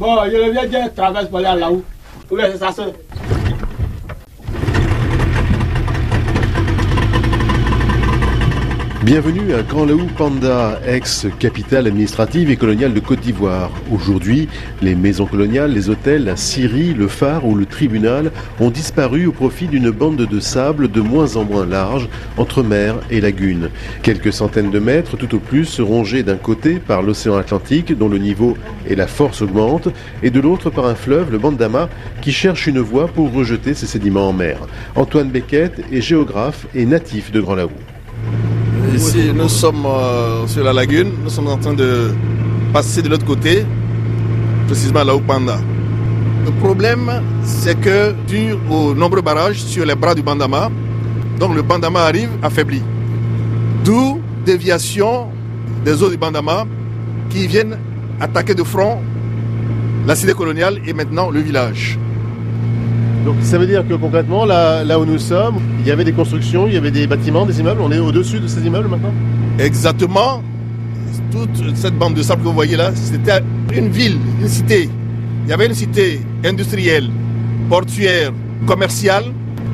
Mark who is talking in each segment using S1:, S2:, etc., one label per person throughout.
S1: Bon, je viens dire traverse pour aller là-haut. Où est ça, soeur
S2: Bienvenue à Grand Laou Panda, ex-capitale administrative et coloniale de Côte d'Ivoire. Aujourd'hui, les maisons coloniales, les hôtels, la scierie, le phare ou le tribunal ont disparu au profit d'une bande de sable de moins en moins large entre mer et lagune. Quelques centaines de mètres tout au plus rongés d'un côté par l'océan Atlantique dont le niveau et la force augmentent et de l'autre par un fleuve, le Bandama, qui cherche une voie pour rejeter ses sédiments en mer. Antoine Beckett est géographe et natif de Grand Laou.
S3: Ici, nous sommes euh, sur la lagune. Nous sommes en train de passer de l'autre côté, précisément là où Panda. Le problème, c'est que dû aux nombreux barrages sur les bras du Bandama, donc le Bandama arrive affaibli. D'où déviation des eaux du Bandama qui viennent attaquer de front la cité coloniale et maintenant le village.
S2: Donc ça veut dire que concrètement, là, là où nous sommes, il y avait des constructions, il y avait des bâtiments, des immeubles. On est au-dessus de ces immeubles maintenant
S3: Exactement. Toute cette bande de sable que vous voyez là, c'était une ville, une cité. Il y avait une cité industrielle, portuaire, commerciale.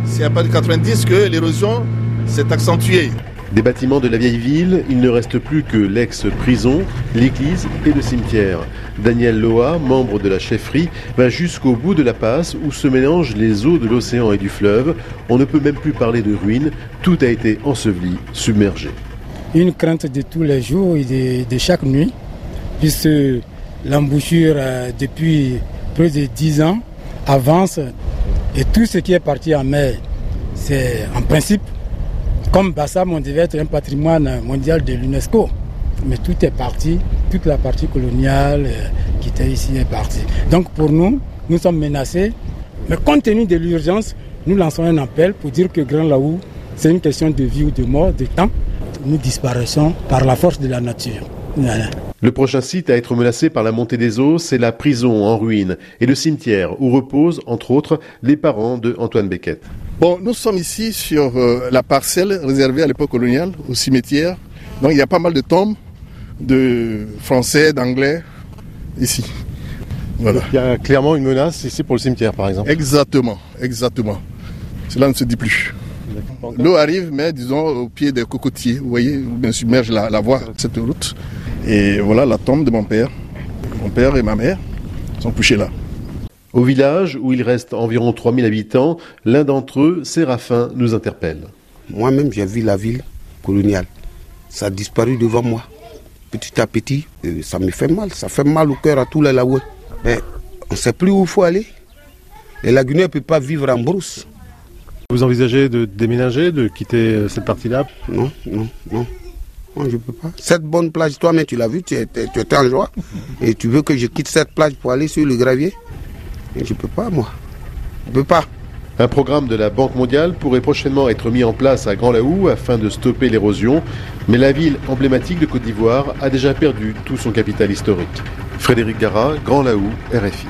S3: C'est à partir de 90 que l'érosion s'est accentuée.
S2: Des bâtiments de la vieille ville, il ne reste plus que l'ex-prison, l'église et le cimetière. Daniel Loa, membre de la chefferie, va jusqu'au bout de la passe où se mélangent les eaux de l'océan et du fleuve. On ne peut même plus parler de ruines, tout a été enseveli, submergé.
S4: Une crainte de tous les jours et de, chaque nuit, puisque l'embouchure euh, depuis plus de dix ans avance et tout ce qui est parti en mer, c'est en principe comme Bassam, on devait être un patrimoine mondial de l'UNESCO. Mais tout est parti, toute la partie coloniale euh, qui était ici est partie. Donc pour nous, nous sommes menacés. Mais compte tenu de l'urgence, nous lançons un appel pour dire que Grand Laou, c'est une question de vie ou de mort, de temps. Nous disparaissons par la force de la nature.
S2: Le prochain site à être menacé par la montée des eaux, c'est la prison en ruine et le cimetière où reposent, entre autres, les parents de Antoine Beckett.
S3: Bon, nous sommes ici sur euh, la parcelle réservée à l'époque coloniale, au cimetière. Donc il y a pas mal de tombes de français, d'anglais ici.
S2: Voilà. Il y a clairement une menace ici pour le cimetière, par exemple.
S3: Exactement, exactement. Cela ne se dit plus. L'eau arrive, mais disons au pied des cocotiers. Vous voyez, bien submerge la, la voie, cette route. Et voilà la tombe de mon père. Mon père et ma mère sont couchés là.
S2: Au village, où il reste environ 3000 habitants, l'un d'entre eux, Séraphin, nous interpelle.
S5: Moi-même, j'ai vu la ville coloniale. Ça a disparu devant moi. Petit à petit, euh, ça me fait mal. Ça fait mal au cœur à tous les Laouais. Mais on ne sait plus où il faut aller. Les laguneurs ne peuvent pas vivre en brousse.
S2: Vous envisagez de déménager, de quitter euh, cette partie-là?
S5: Non, non, non. Moi, je ne peux pas. Cette bonne plage, toi-même, tu l'as vu, tu étais, tu étais en joie. Et tu veux que je quitte cette plage pour aller sur le gravier? Je ne peux pas, moi. Je ne peux pas.
S2: Un programme de la Banque mondiale pourrait prochainement être mis en place à Grand Laou afin de stopper l'érosion, mais la ville emblématique de Côte d'Ivoire a déjà perdu tout son capital historique. Frédéric Gara, Grand Laou, RFI.